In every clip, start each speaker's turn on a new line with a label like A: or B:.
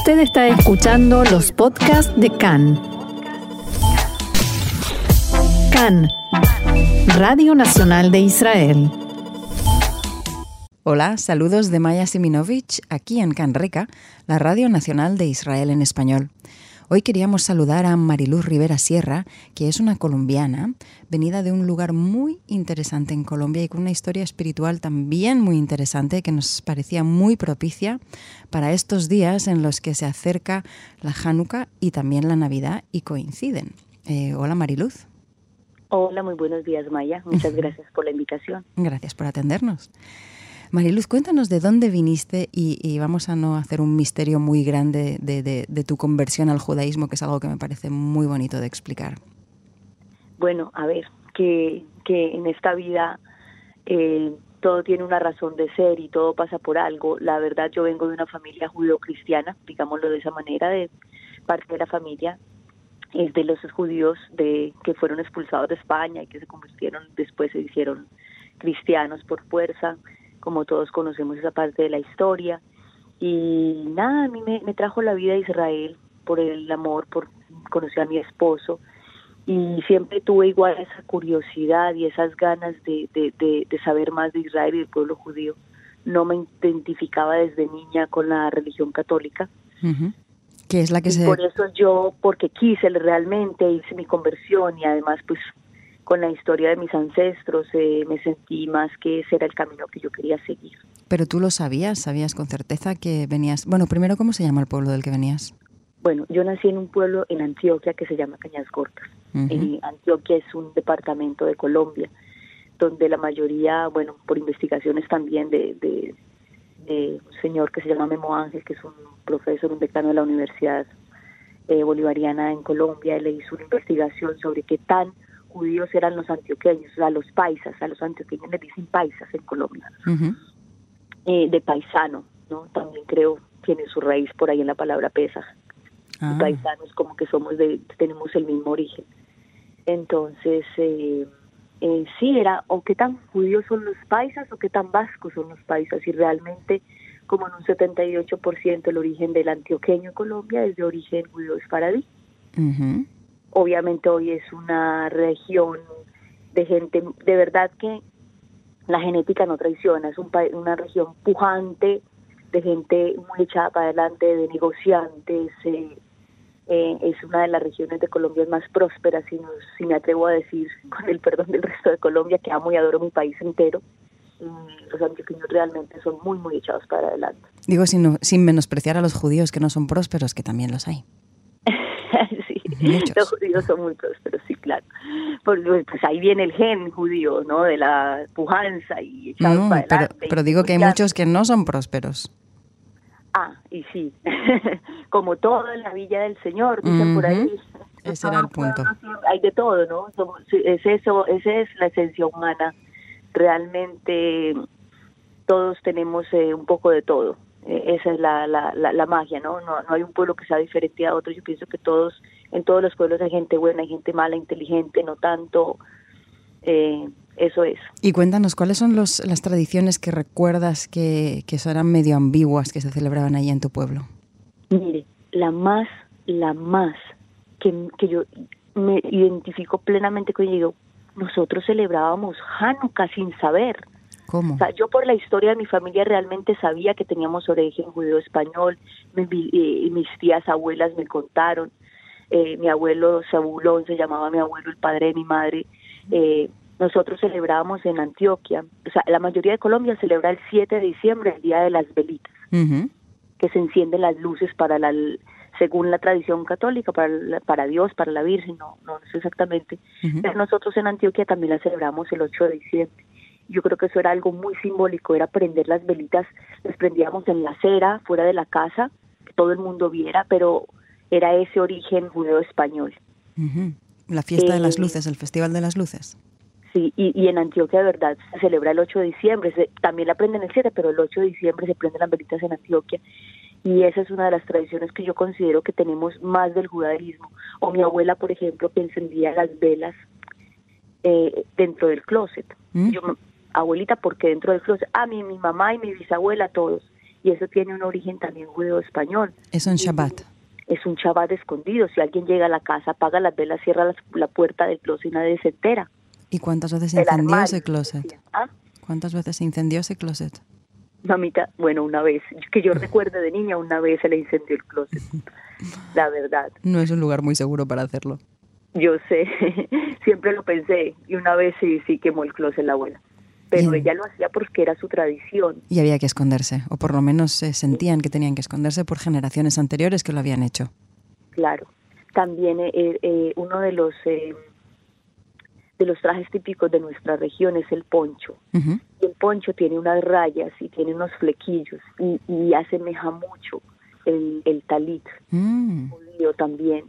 A: Usted está escuchando los podcasts de CAN. CAN, Radio Nacional de Israel.
B: Hola, saludos de Maya Siminovich aquí en CAN Reca, la Radio Nacional de Israel en español. Hoy queríamos saludar a Mariluz Rivera Sierra, que es una colombiana, venida de un lugar muy interesante en Colombia y con una historia espiritual también muy interesante que nos parecía muy propicia para estos días en los que se acerca la Hanukkah y también la Navidad y coinciden. Eh, hola Mariluz.
C: Hola, muy buenos días Maya. Muchas gracias por la invitación.
B: Gracias por atendernos. Mariluz, cuéntanos de dónde viniste y, vamos a no hacer un misterio muy grande de, tu conversión al judaísmo, que es algo que me parece muy bonito de explicar.
C: Bueno, a ver, que, que en esta vida eh, todo tiene una razón de ser y todo pasa por algo. La verdad, yo vengo de una familia judío-cristiana, digámoslo de esa manera, de parte de la familia es de los judíos de que fueron expulsados de España y que se convirtieron, después se hicieron cristianos por fuerza como todos conocemos esa parte de la historia. Y nada, a mí me, trajo la vida a Israel por el amor, por conocer a mi esposo. Y siempre tuve igual esa curiosidad y esas ganas de, de, saber más de Israel y del pueblo judío. No me identificaba desde niña con la religión católica.
B: que es la que se...
C: Por eso yo, porque quise realmente, hice mi conversión y además pues con la historia de mis ancestros, eh, me sentí más que ese era el camino que yo quería seguir.
B: Pero tú lo sabías, sabías con certeza que venías. Bueno, primero, ¿cómo se llama el pueblo del que venías?
C: Bueno, yo nací en un pueblo en Antioquia que se llama Cañas Gordas. Eh, Antioquia es un departamento de Colombia, donde la mayoría, bueno, por investigaciones también de, de, un señor que se llama Memo Ángel, que es un profesor, un decano de la Universidad eh, Bolivariana en Colombia, él le hizo una investigación sobre qué tan judíos eran los antioqueños, o sea, los paisas, a los antioqueños les dicen paisas en Colombia, eh, de paisano, ¿no? También creo tiene su raíz por ahí en la palabra pesa. Ah. Paisanos como que somos de, tenemos el mismo origen. Entonces, eh, eh, sí, era o qué tan judíos son los paisas o qué tan vascos son los paisas, y realmente como en un 78% el origen del antioqueño en Colombia es de origen judío esparadí obviamente hoy es una región de gente, de verdad que la genética no traiciona, es un, una región pujante, de gente muy echada para adelante, de negociantes, eh, eh, es una de las regiones de Colombia más prósperas, si, si me atrevo a decir, con el perdón del resto de Colombia, que amo y adoro mi país entero. los antioqueños realmente son muy, muy echados para adelante.
B: Digo, sin, sin menospreciar a los judíos que no son prósperos, que también los hay.
C: Los judíos son muy prósperos, sí, claro. Pues, pues ahí viene el gen judío, ¿no? De la pujanza y
B: no, pero, pero digo que hay muchos que no son prósperos.
C: Ah, y sí, como todo en la villa del Señor, dicen por ahí.
B: Ese era el punto.
C: Hay de todo, ¿no? es eso, esa es la esencia humana. Realmente todos tenemos eh, un poco de todo. E, esa es la, la, la, magia, ¿no? ¿no? No hay un pueblo que sea diferente a otro. Yo pienso que todos, en todos los pueblos hay gente buena, hay gente mala, inteligente, no tanto. Eh, eso es.
B: Y cuéntanos, ¿cuáles son los, las tradiciones que recuerdas que, que eran medio ambiguas que se celebraban allí en tu pueblo?
C: Mire, la más, la más que, que yo me identifico plenamente con ella, nosotros celebrábamos Hanukkah sin saber.
B: ¿Cómo?
C: yo por la historia de mi familia realmente sabía que teníamos origen judío español, eh, mis tías abuelas me contaron, eh, mi abuelo Sabulón se llamaba mi abuelo, el padre de mi madre, eh, nosotros celebrábamos en Antioquia, o sea, la mayoría de Colombia celebra el 7 de diciembre, el Día de las Velitas, que se encienden las luces para la, según la tradición católica, para, para Dios, para la Virgen, no, no, sé exactamente. Pero nosotros en Antioquia también la celebramos el 8 de diciembre. Yo creo que eso era algo muy simbólico, era prender las velitas, las prendíamos en la acera, fuera de la casa, que todo el mundo viera, pero era ese origen judeo-español.
B: La fiesta de las eh, luces, el Festival de las Luces.
C: Sí, y, en Antioquia de verdad se celebra el 8 de diciembre, también la prenden el 7, pero el 8 de diciembre se prenden las velitas en Antioquia y esa es una de las tradiciones que yo considero que tenemos más del judaísmo. O mi abuela, por ejemplo, que encendía las velas eh, dentro del closet. ¿Mm? Yo abuelita porque dentro del closet, a mí, mi mamá y mi bisabuela, todos. y eso tiene un origen también judeo-español.
B: Es un Shabbat.
C: Es un Shabbat escondido. Si alguien llega a la casa, apaga las velas, cierra la, puerta del closet y nadie se entera.
B: ¿Y cuántas veces se incendió ese closet? ¿Ah? ¿Cuántas veces se incendió ese closet?
C: Mamita, bueno, una vez, que yo recuerde de niña, una vez se le incendió el closet, la verdad.
B: No es un lugar muy seguro para hacerlo.
C: Yo sé, siempre lo pensé, y una vez sí, sí quemó el closet la abuela. Pero ella lo hacía porque era su tradición.
B: Y había que esconderse, o por lo menos se sentían que tenían que esconderse por generaciones anteriores que lo habían hecho.
C: Claro. También eh, eh, uno de los eh, de los trajes típicos de nuestra región es el poncho. Y el poncho tiene unas rayas y tiene unos flequillos y, y asemeja mucho el, el talit, mm. judío también.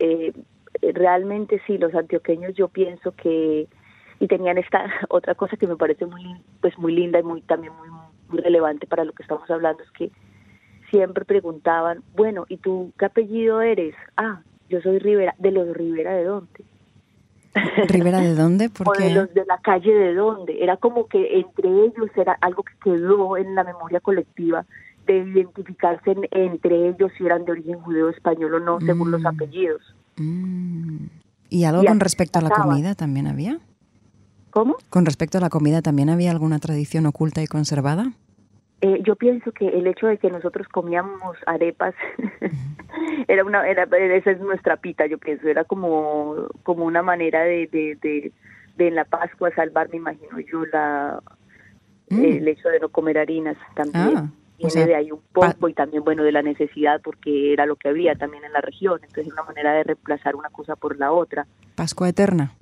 C: Eh, realmente sí, los antioqueños yo pienso que y tenían esta otra cosa que me parece muy pues muy linda y muy también muy, muy relevante para lo que estamos hablando es que siempre preguntaban, bueno, ¿y tú qué apellido eres? Ah, yo soy Rivera, de los Rivera de dónde?
B: ¿Rivera de dónde?
C: Porque de los de la calle de dónde. Era como que entre ellos era algo que quedó en la memoria colectiva de identificarse entre ellos si eran de origen judeo español o no, según los mm. apellidos.
B: Mm. ¿Y algo con respecto a la comida también había?
C: ¿Cómo?
B: Con respecto a la comida, ¿también había alguna tradición oculta y conservada?
C: Eh, yo pienso que el hecho de que nosotros comíamos arepas era una era esa es nuestra pita yo pienso era como como una manera de de, de, en la Pascua salvar me imagino yo la mm. el hecho de no comer harinas también ah, viene de ahí un poco y también bueno de la necesidad porque era lo que había también en la región entonces una manera de reemplazar una cosa por la otra
B: Pascua eterna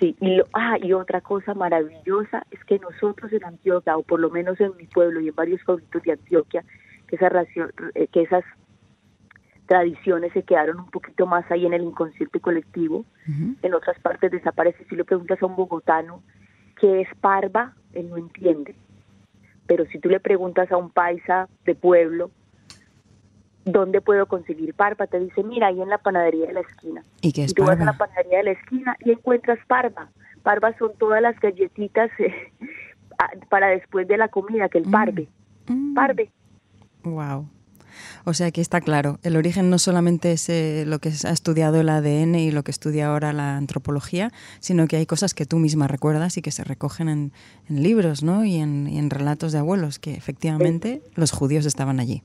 C: Sí, y, ah, y otra cosa maravillosa es que nosotros en Antioquia, o por lo menos en mi pueblo y en varios pueblitos de Antioquia, que, esa eh, que esas tradiciones se quedaron un poquito más ahí en el inconsciente colectivo, en otras partes desaparece. Si le preguntas a un bogotano qué es parva, él no entiende. Pero si tú le preguntas a un paisa de pueblo, ¿dónde puedo conseguir parva? Te dice, mira, ahí en la panadería de la esquina.
B: ¿Y qué es
C: y tú vas a la panadería de la esquina y encuentras parva. Parva son todas las galletitas eh, para después de la comida, que el mm. parve. Mm. Parve.
B: Wow. O sea que está claro, el origen no solamente es eh, lo que ha estudiado el ADN y lo que estudia ahora la antropología, sino que hay cosas que tú misma recuerdas y que se recogen en, libros ¿no? y, en, y en relatos de abuelos, que efectivamente los judíos estaban allí.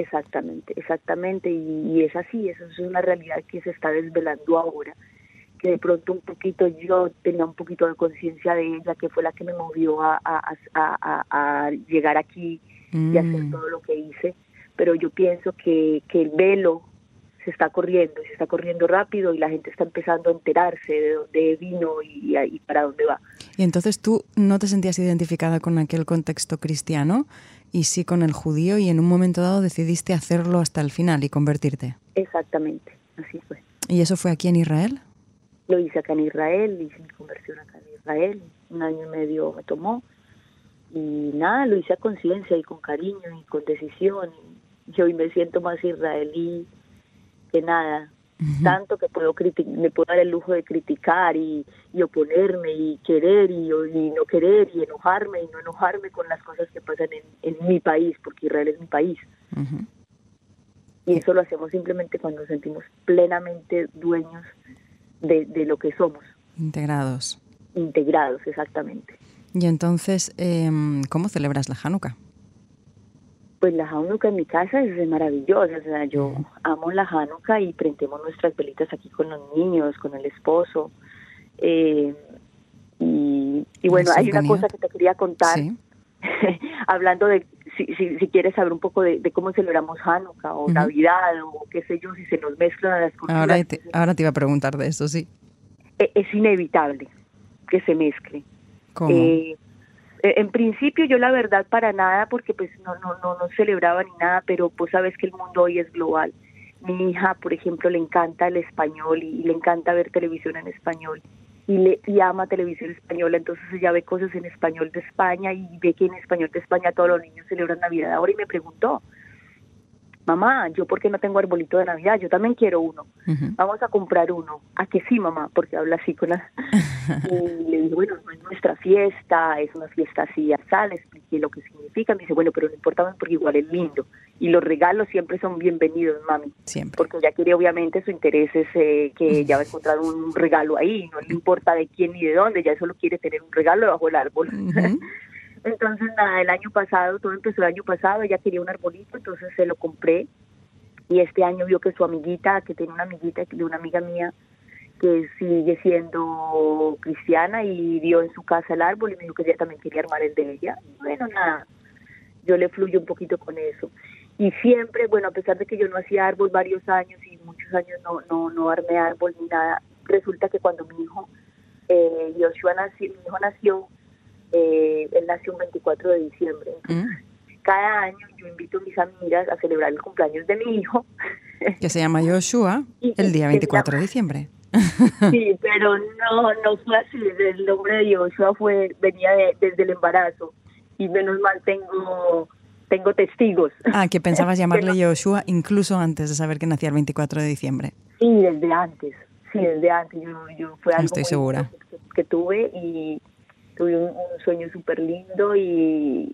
C: Exactamente, exactamente, y, es así, eso es una realidad que se está desvelando ahora, que de pronto un poquito yo tenía un poquito de conciencia de ella, que fue la que me movió a, a, llegar aquí y hacer mm. todo lo que hice, pero yo pienso que, que el velo se está corriendo, se está corriendo rápido y la gente está empezando a enterarse de dónde vino y, y, para dónde va.
B: Y entonces tú no te sentías identificada con aquel contexto cristiano y sí con el judío y en un momento dado decidiste hacerlo hasta el final y convertirte.
C: Exactamente, así fue.
B: ¿Y eso fue aquí en Israel?
C: Lo hice acá en Israel, hice mi conversión acá en Israel, un año y medio me tomó y nada, lo hice a conciencia y con cariño y con decisión y hoy me siento más israelí que nada tanto que puedo me puedo dar el lujo de criticar y, oponerme y querer y, no querer y enojarme y no enojarme con las cosas que pasan en, mi país, porque Israel es mi país. Y eso lo hacemos simplemente cuando nos sentimos plenamente dueños de, lo que somos.
B: Integrados.
C: Integrados, exactamente.
B: Y entonces, em, ¿cómo celebras la Hanukkah?
C: Pues la Hanukkah en mi casa es maravillosa, o sea, yo amo la Hanukkah y prendemos nuestras velitas aquí con los niños, con el esposo. Eh, y, bueno, hay una cosa que te quería contar, hablando de, si, si, quieres saber un poco de, cómo celebramos Hanukkah o Navidad o qué sé yo, si se nos mezclan las
B: cosas. Ahora te, ahora te iba a preguntar de eso, sí.
C: E, es, inevitable que se mezcle.
B: ¿Cómo? Eh,
C: en principio yo la verdad para nada porque pues no no no no celebraba ni nada pero pues sabes que el mundo hoy es global. Mi hija por ejemplo le encanta el español y, le encanta ver televisión en español y le y ama televisión española. Entonces ella ve cosas en español de España y ve que en español de España todos los niños celebran Navidad. Ahora y me preguntó mamá, yo porque no tengo arbolito de Navidad, yo también quiero uno, vamos a comprar uno, a que sí mamá, porque habla así con la... y le dije, bueno, no es nuestra fiesta, es una fiesta así, le expliqué lo que significa, me dice, bueno, pero no importa porque igual es lindo, y los regalos siempre son bienvenidos, mami,
B: siempre.
C: porque ella quiere obviamente su interés es eh, que ya va a encontrar un regalo ahí, no le importa de quién ni de dónde, ya solo quiere tener un regalo debajo del árbol. Entonces, nada, el año pasado, todo empezó el año pasado, ella quería un arbolito, entonces se lo compré. Y este año vio que su amiguita, que tiene una amiguita de una amiga mía, que sigue siendo cristiana y vio en su casa el árbol y me dijo que ella también quería armar el de ella. Bueno, nada, yo le fluyo un poquito con eso. Y siempre, bueno, a pesar de que yo no hacía árbol varios años y muchos años no, no, no armé árbol ni nada, resulta que cuando mi hijo, eh, Joshua nació, mi hijo nació, eh, él nació un 24 de diciembre. Mm. Cada año yo invito a mis amigas a celebrar el cumpleaños de mi hijo.
B: Que se llama Joshua el día 24 de diciembre.
C: Sí, pero no, no fue así. El nombre de Joshua fue, venía desde el embarazo. Y menos mal tengo tengo testigos.
B: Ah, que pensabas llamarle Joshua incluso antes de saber que nacía el 24 de diciembre.
C: Sí, desde antes. Sí, desde antes. Yo, yo fue algo
B: Estoy segura.
C: Que, tuve y tuve un, sueño súper lindo y,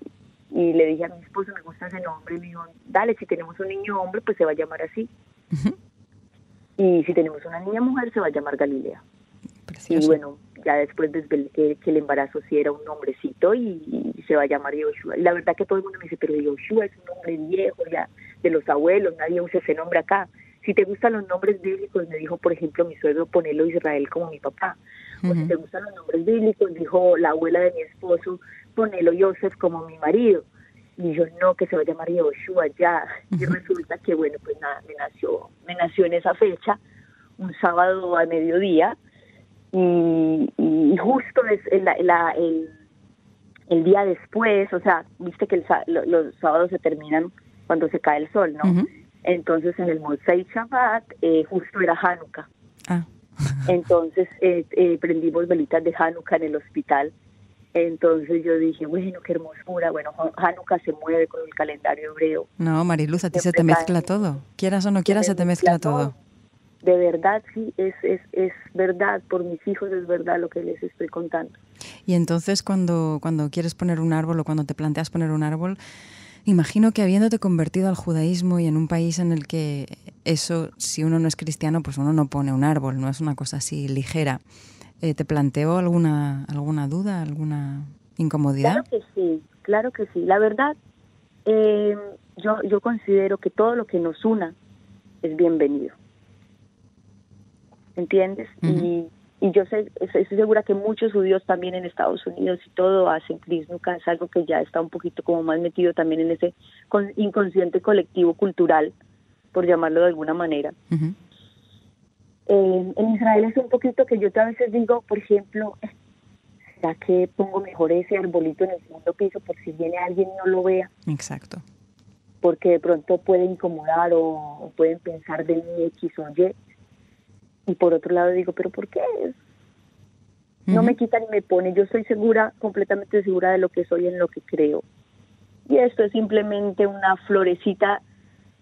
C: y le dije a mi esposo, me gusta ese nombre, y me dijo, dale, si tenemos un niño hombre, pues se va a llamar así. Y si tenemos una niña mujer, se va a llamar Galilea. Y bueno, ya después desde que, el embarazo sí era un nombrecito y, se va a llamar Yoshua. Y la verdad que todo el mundo me dice, pero Yoshua es un nombre viejo ya de los abuelos, nadie usa ese nombre acá. Si te gustan los nombres bíblicos, me dijo, por ejemplo, mi suegro, ponelo Israel como mi papá. O si te gustan los nombres bíblicos, dijo la abuela de mi esposo, ponelo Joseph como mi marido. Y yo, no, que se va a llamar Yoshua ya. Y resulta que, bueno, pues nada, me nació, me nació en esa fecha, un sábado a mediodía, y, y justo es el, el, día después, o sea, viste que los sábados se terminan cuando se cae el sol, ¿no? Entonces en el Mosai Shabbat eh, justo era Hanukkah. Entonces eh, eh, prendimos velitas de Hanukkah en el hospital. Entonces yo dije, bueno, qué hermosura. Bueno, Hanukkah se mueve con el calendario hebreo.
B: No, Mariluz, a ti se te mezcla todo. Quieras o no quieras, se te mezcla todo.
C: De verdad, sí, es, es, es verdad. Por mis hijos es verdad lo que les estoy contando.
B: Y entonces cuando, cuando quieres poner un árbol o cuando te planteas poner un árbol, Imagino que habiéndote convertido al judaísmo y en un país en el que eso, si uno no es cristiano, pues uno no pone un árbol, no es una cosa así ligera. Eh, ¿Te planteó alguna, alguna duda, alguna incomodidad?
C: Claro que sí, claro que sí. La verdad, eh, yo, yo considero que todo lo que nos una es bienvenido. ¿Entiendes? Y y yo sé, estoy segura que muchos judíos también en Estados Unidos y todo hacen Nunca es algo que ya está un poquito como más metido también en ese inconsciente colectivo cultural, por llamarlo de alguna manera. Eh, en Israel es un poquito que yo a veces digo, por ejemplo, ¿será que pongo mejor ese arbolito en el segundo piso por si viene alguien y no lo vea?
B: Exacto.
C: Porque de pronto puede incomodar o, pueden pensar de mí X o Y y por otro lado digo, pero ¿por qué? No me quita ni me pone, yo estoy segura, completamente segura de lo que soy, en lo que creo. Y esto es simplemente una florecita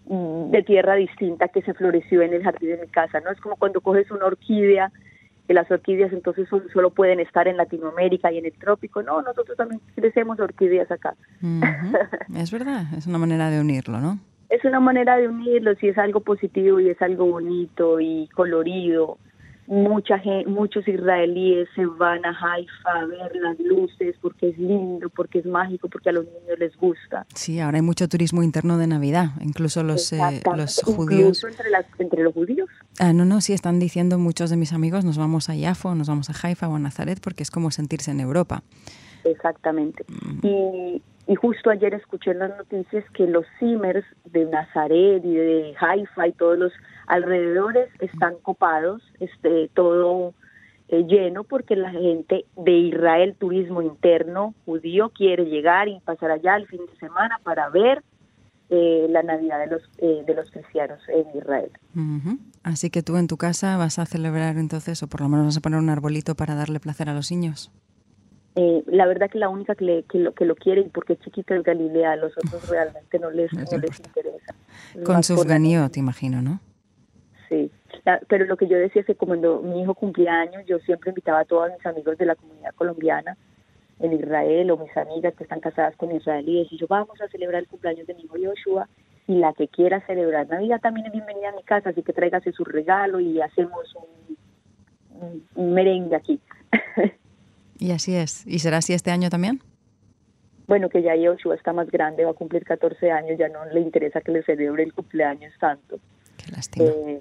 C: mm, de tierra distinta que se floreció en el jardín de mi casa, ¿no? Es como cuando coges una orquídea, que las orquídeas entonces solo pueden estar en Latinoamérica y en el trópico. No, nosotros también crecemos orquídeas acá.
B: Es verdad, es una manera de unirlo, ¿no?
C: Es una manera de unirlos y es algo positivo y es algo bonito y colorido. Mucha gente, muchos israelíes se van a Haifa a ver las luces porque es lindo, porque es mágico, porque a los niños les gusta.
B: Sí, ahora hay mucho turismo interno de Navidad, incluso los, eh, los judíos.
C: Incluso entre, entre los judíos.
B: Ah, no, no, sí, están diciendo muchos de mis amigos, nos vamos a Yafo, nos vamos a Haifa o a Nazaret porque es como sentirse en Europa.
C: Exactamente. Mm. Y, y justo ayer escuché en las noticias que los Simmers de Nazaret y de Haifa y todos los alrededores están copados, este, todo eh, lleno, porque la gente de Israel, turismo interno judío, quiere llegar y pasar allá el fin de semana para ver eh, la Navidad de los, eh, de los cristianos en Israel.
B: Así que tú en tu casa vas a celebrar entonces, o por lo menos vas a poner un arbolito para darle placer a los niños.
C: Eh, la verdad que la única que, que, lo, que lo quiere y porque es chiquita es Galilea, a los otros realmente no les, no les interesa.
B: Con sufganio, te imagino, ¿no?
C: Sí, pero lo que yo decía es que cuando mi hijo cumplía años, yo siempre invitaba a todos mis amigos de la comunidad colombiana en Israel o mis amigas que están casadas con israelíes y yo vamos a celebrar el cumpleaños de mi hijo Yoshua y la que quiera celebrar Navidad también es bienvenida a mi casa, así que tráigase su regalo y hacemos un, un merengue aquí.
B: y así es. ¿Y será así este año también?
C: bueno, que ya Yoshua está más grande, va a cumplir 14 años, ya no le interesa que le celebre el cumpleaños tanto.
B: Qué lástima. Eh,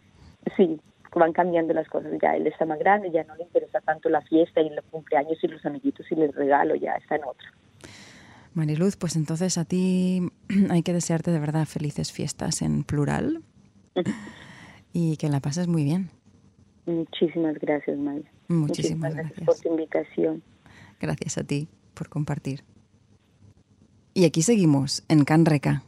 C: sí, van cambiando las cosas, ya él está más grande, ya no le interesa tanto la fiesta y los cumpleaños y los amiguitos y el regalo, ya está en otra.
B: Mariluz, pues entonces a ti hay que desearte de verdad felices fiestas en plural y que la pases muy bien.
C: Muchísimas gracias, Maya.
B: Muchísimas, gracias
C: por tu invitación.
B: Gracias a ti por compartir. Y aquí seguimos, en Canreca.